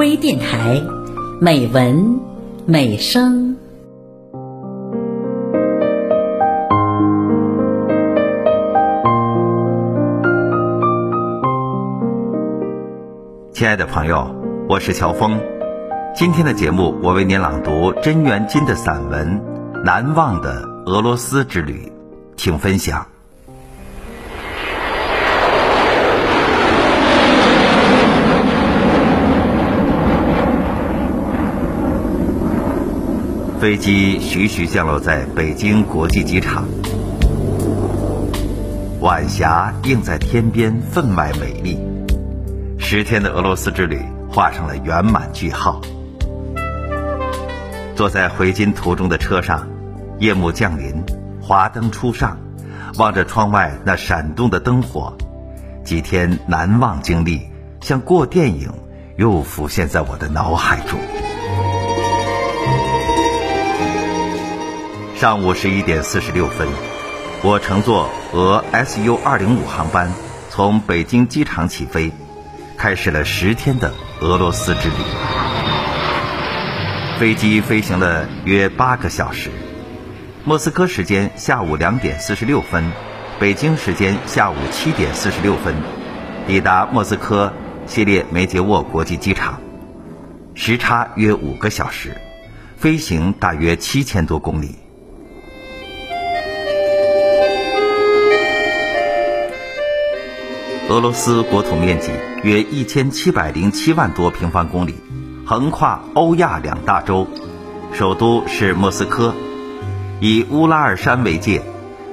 微电台，美文美声。亲爱的朋友，我是乔峰。今天的节目，我为您朗读甄元金的散文《难忘的俄罗斯之旅》，请分享。飞机徐徐降落在北京国际机场，晚霞映在天边，分外美丽。十天的俄罗斯之旅画上了圆满句号。坐在回京途中的车上，夜幕降临，华灯初上，望着窗外那闪动的灯火，几天难忘经历像过电影，又浮现在我的脑海中。上午十一点四十六分，我乘坐俄 SU 二零五航班从北京机场起飞，开始了十天的俄罗斯之旅。飞机飞行了约八个小时，莫斯科时间下午两点四十六分，北京时间下午七点四十六分，抵达莫斯科谢列梅捷沃国际机场，时差约五个小时，飞行大约七千多公里。俄罗斯国土面积约一千七百零七万多平方公里，横跨欧亚两大洲，首都是莫斯科，以乌拉尔山为界，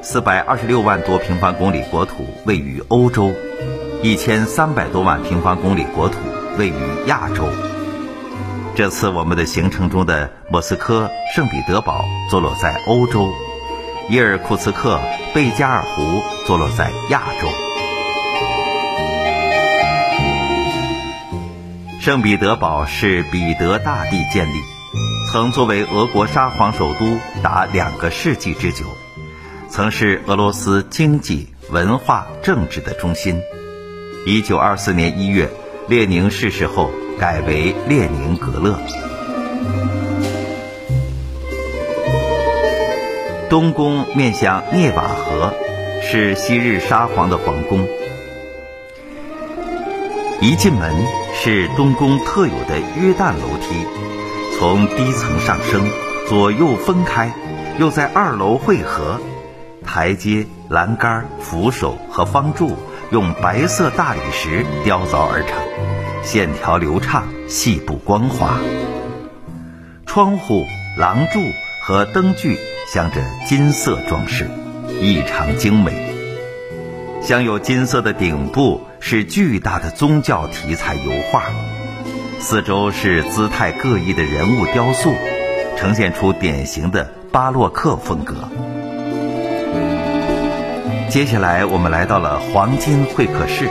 四百二十六万多平方公里国土位于欧洲，一千三百多万平方公里国土位于亚洲。这次我们的行程中的莫斯科、圣彼得堡坐落在欧洲，伊尔库茨克、贝加尔湖坐落在亚洲。圣彼得堡是彼得大帝建立，曾作为俄国沙皇首都达两个世纪之久，曾是俄罗斯经济、文化、政治的中心。一九二四年一月，列宁逝世后改为列宁格勒。东宫面向涅瓦河，是昔日沙皇的皇宫。一进门是东宫特有的约旦楼梯，从低层上升，左右分开，又在二楼汇合。台阶、栏杆、扶手和方柱用白色大理石雕凿而成，线条流畅，细部光滑。窗户、廊柱和灯具镶着金色装饰，异常精美。镶有金色的顶部。是巨大的宗教题材油画，四周是姿态各异的人物雕塑，呈现出典型的巴洛克风格。接下来，我们来到了黄金会客室，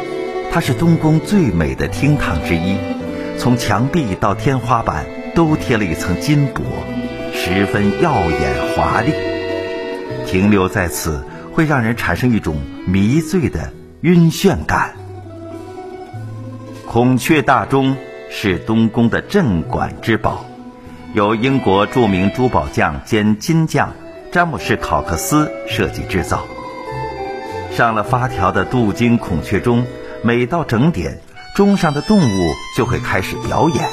它是东宫最美的厅堂之一，从墙壁到天花板都贴了一层金箔，十分耀眼华丽。停留在此，会让人产生一种迷醉的晕眩感。孔雀大钟是东宫的镇馆之宝，由英国著名珠宝匠兼金匠詹姆士考克斯设计制造。上了发条的镀金孔雀钟，每到整点，钟上的动物就会开始表演。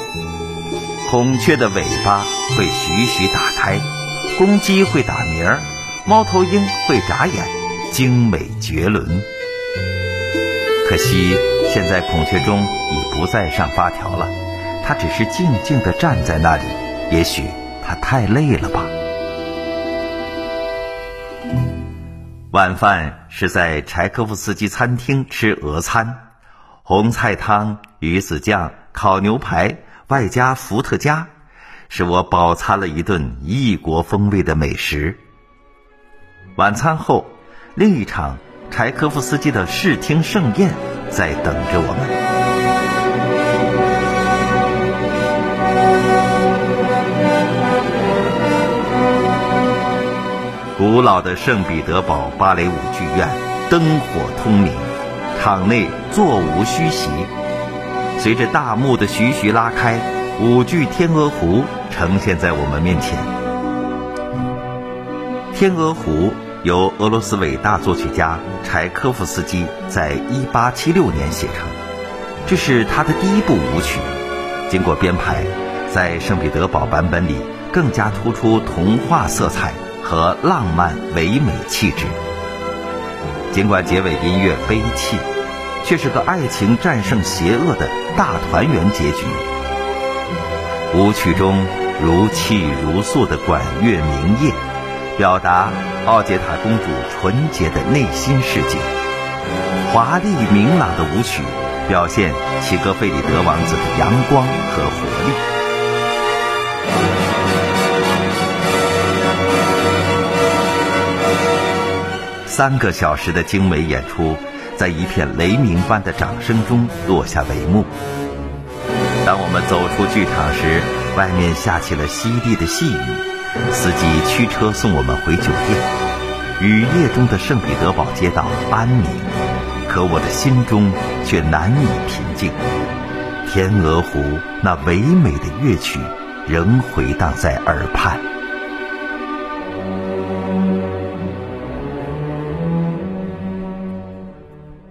孔雀的尾巴会徐徐打开，公鸡会打鸣儿，猫头鹰会眨眼，精美绝伦。可惜。现在孔雀钟已不再上发条了，它只是静静地站在那里。也许它太累了吧。晚饭是在柴可夫斯基餐厅吃俄餐，红菜汤、鱼子酱、烤牛排，外加伏特加，使我饱餐了一顿异国风味的美食。晚餐后，另一场柴可夫斯基的视听盛宴。在等着我们。古老的圣彼得堡芭蕾舞剧院灯火通明，场内座无虚席。随着大幕的徐徐拉开，舞剧《天鹅湖》呈现在我们面前。《天鹅湖》由俄罗斯伟大作曲家柴科夫斯基在1876年写成，这是他的第一部舞曲。经过编排，在圣彼得堡版本里更加突出童话色彩和浪漫唯美气质。尽管结尾音乐悲泣。却是个爱情战胜邪恶的大团圆结局。舞曲中如泣如诉的管乐鸣叶，表达奥杰塔公主纯洁的内心世界；华丽明朗的舞曲，表现齐格费里德王子的阳光和活力。三个小时的精美演出。在一片雷鸣般的掌声中落下帷幕。当我们走出剧场时，外面下起了淅沥的细雨，司机驱车送我们回酒店。雨夜中的圣彼得堡街道安宁，可我的心中却难以平静。天鹅湖那唯美的乐曲仍回荡在耳畔。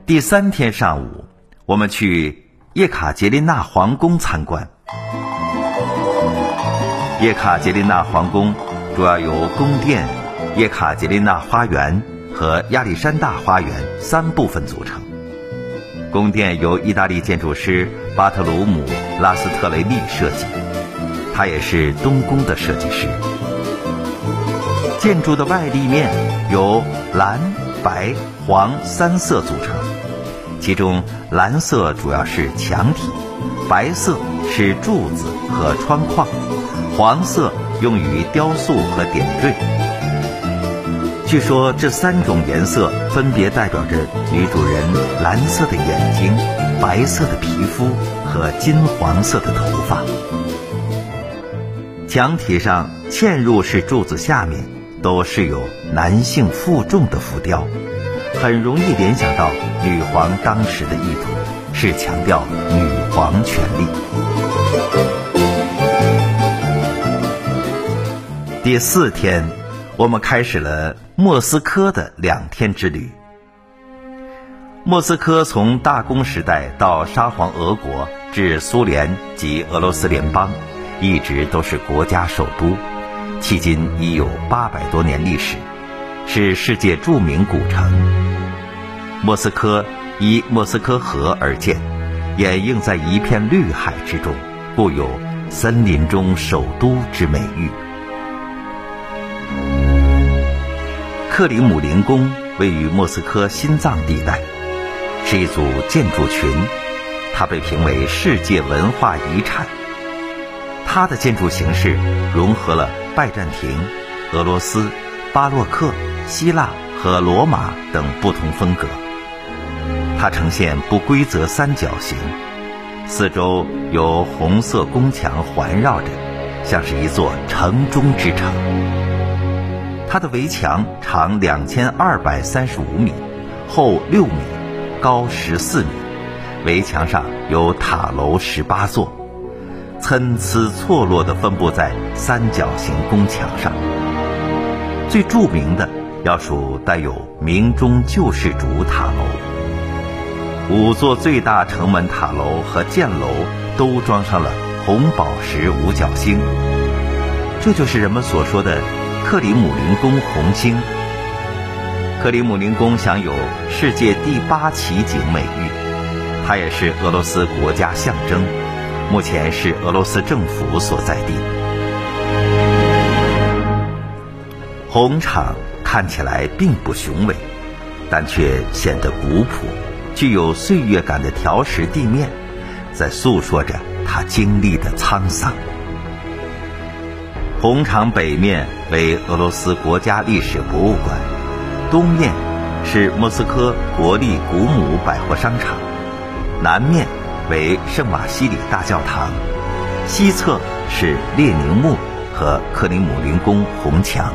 第三天上午，我们去叶卡捷琳娜皇宫参观。叶卡捷琳娜皇宫主要由宫殿、叶卡捷琳娜花园和亚历山大花园三部分组成。宫殿由意大利建筑师巴特鲁姆·拉斯特雷利设计，他也是东宫的设计师。建筑的外立面由蓝、白、黄三色组成。其中，蓝色主要是墙体，白色是柱子和窗框，黄色用于雕塑和点缀。据说这三种颜色分别代表着女主人蓝色的眼睛、白色的皮肤和金黄色的头发。墙体上嵌入式柱子下面都是有男性负重的浮雕。很容易联想到女皇当时的意图是强调女皇权力。第四天，我们开始了莫斯科的两天之旅。莫斯科从大公时代到沙皇俄国至苏联及俄罗斯联邦，一直都是国家首都，迄今已有八百多年历史。是世界著名古城。莫斯科依莫斯科河而建，掩映在一片绿海之中，故有“森林中首都”之美誉。克里姆林宫位于莫斯科心脏地带，是一组建筑群，它被评为世界文化遗产。它的建筑形式融合了拜占庭、俄罗斯、巴洛克。希腊和罗马等不同风格，它呈现不规则三角形，四周由红色宫墙环绕着，像是一座城中之城。它的围墙长两千二百三十五米，厚六米，高十四米。围墙上有塔楼十八座，参差错落地分布在三角形宫墙上。最著名的。要数带有明中救世主塔楼，五座最大城门塔楼和箭楼都装上了红宝石五角星，这就是人们所说的克里姆林宫红星。克里姆林宫享有世界第八奇景美誉，它也是俄罗斯国家象征，目前是俄罗斯政府所在地。红场。看起来并不雄伟，但却显得古朴，具有岁月感的条石地面，在诉说着他经历的沧桑。红场北面为俄罗斯国家历史博物馆，东面是莫斯科国立古姆百货商场，南面为圣瓦西里大教堂，西侧是列宁墓和克里姆林宫红墙。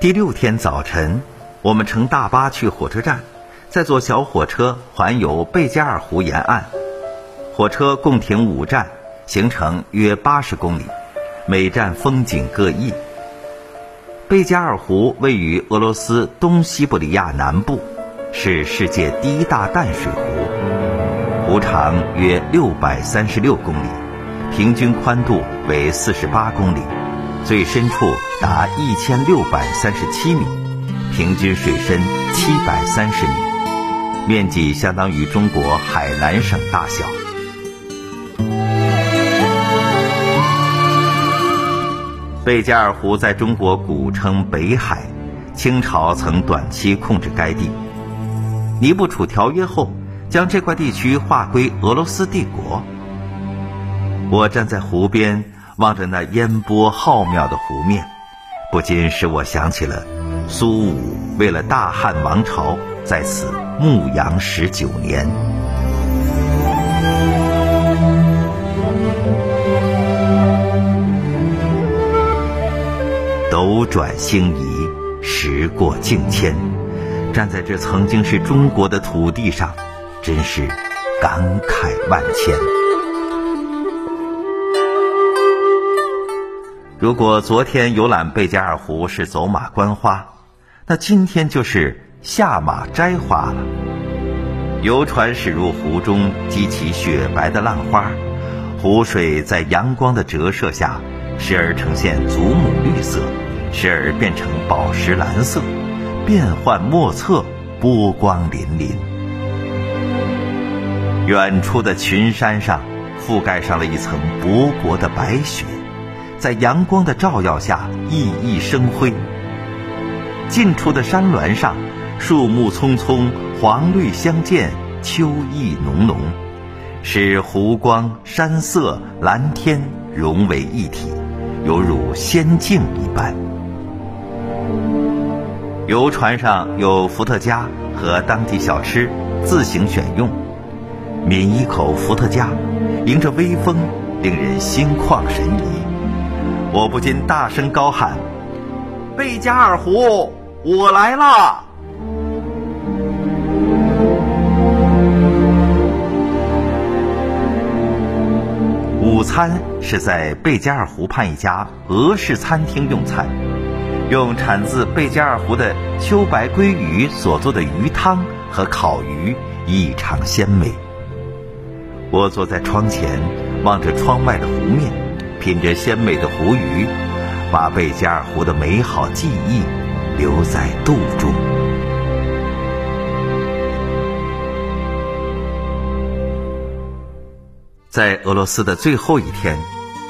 第六天早晨，我们乘大巴去火车站，再坐小火车环游贝加尔湖沿岸。火车共停五站，行程约八十公里，每站风景各异。贝加尔湖位于俄罗斯东西伯利亚南部，是世界第一大淡水湖，湖长约六百三十六公里，平均宽度为四十八公里，最深处达一千六百三十七米，平均水深七百三十米，面积相当于中国海南省大小。贝加尔湖在中国古称北海，清朝曾短期控制该地。尼布楚条约后，将这块地区划归俄罗斯帝国。我站在湖边，望着那烟波浩渺的湖面，不禁使我想起了苏武为了大汉王朝在此牧羊十九年。斗转星移，时过境迁，站在这曾经是中国的土地上，真是感慨万千。如果昨天游览贝加尔湖是走马观花，那今天就是下马摘花了。游船驶入湖中，激起雪白的浪花，湖水在阳光的折射下，时而呈现祖母绿色。时而变成宝石蓝色，变幻莫测，波光粼粼。远处的群山上覆盖上了一层薄薄的白雪，在阳光的照耀下熠熠生辉。近处的山峦上，树木葱葱，黄绿相间，秋意浓浓，使湖光山色蓝天融为一体，犹如仙境一般。游船上有伏特加和当地小吃，自行选用。抿一口伏特加，迎着微风，令人心旷神怡。我不禁大声高喊：“贝加尔湖，我来啦！”午餐是在贝加尔湖畔一家俄式餐厅用餐。用产自贝加尔湖的秋白鲑鱼所做的鱼汤和烤鱼异常鲜美。我坐在窗前，望着窗外的湖面，品着鲜美的湖鱼，把贝加尔湖的美好记忆留在肚中。在俄罗斯的最后一天，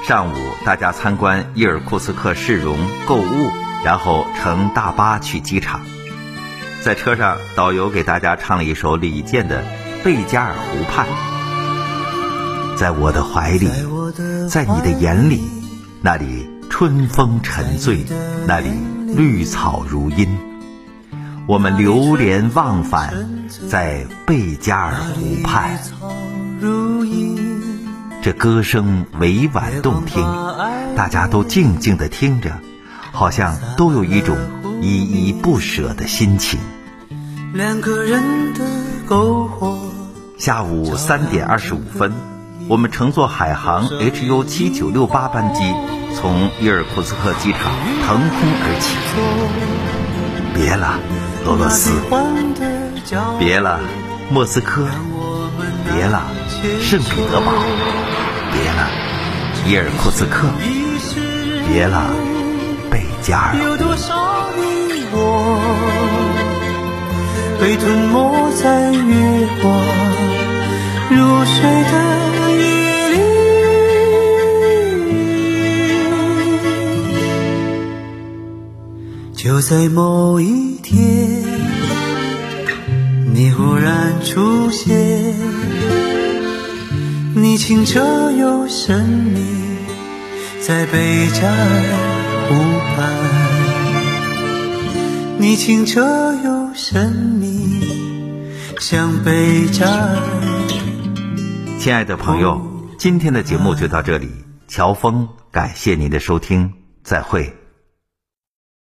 上午大家参观伊尔库茨克市容购物。然后乘大巴去机场，在车上，导游给大家唱了一首李健的《贝加尔湖畔》。在我的怀里，在你的眼里，那里春风沉醉，那里绿草如茵。我们流连忘返在贝加尔湖畔。这歌声委婉动听，大家都静静地听着。好像都有一种依依不舍的心情。两个人的篝火。下午三点二十五分，我们乘坐海航 HU 七九六八班机从伊尔库茨克机场腾空而起。别了，俄罗斯；别了，莫斯科；别了，圣彼得堡；别了，伊尔库茨克；别了。有多少你我被吞没在月光入睡的夜里？就在某一天，你忽然出现，你清澈又神秘，在贝加尔。湖畔，你清澈又神秘，像贝加尔。亲爱的朋友，今天的节目就到这里。乔峰，感谢您的收听，再会。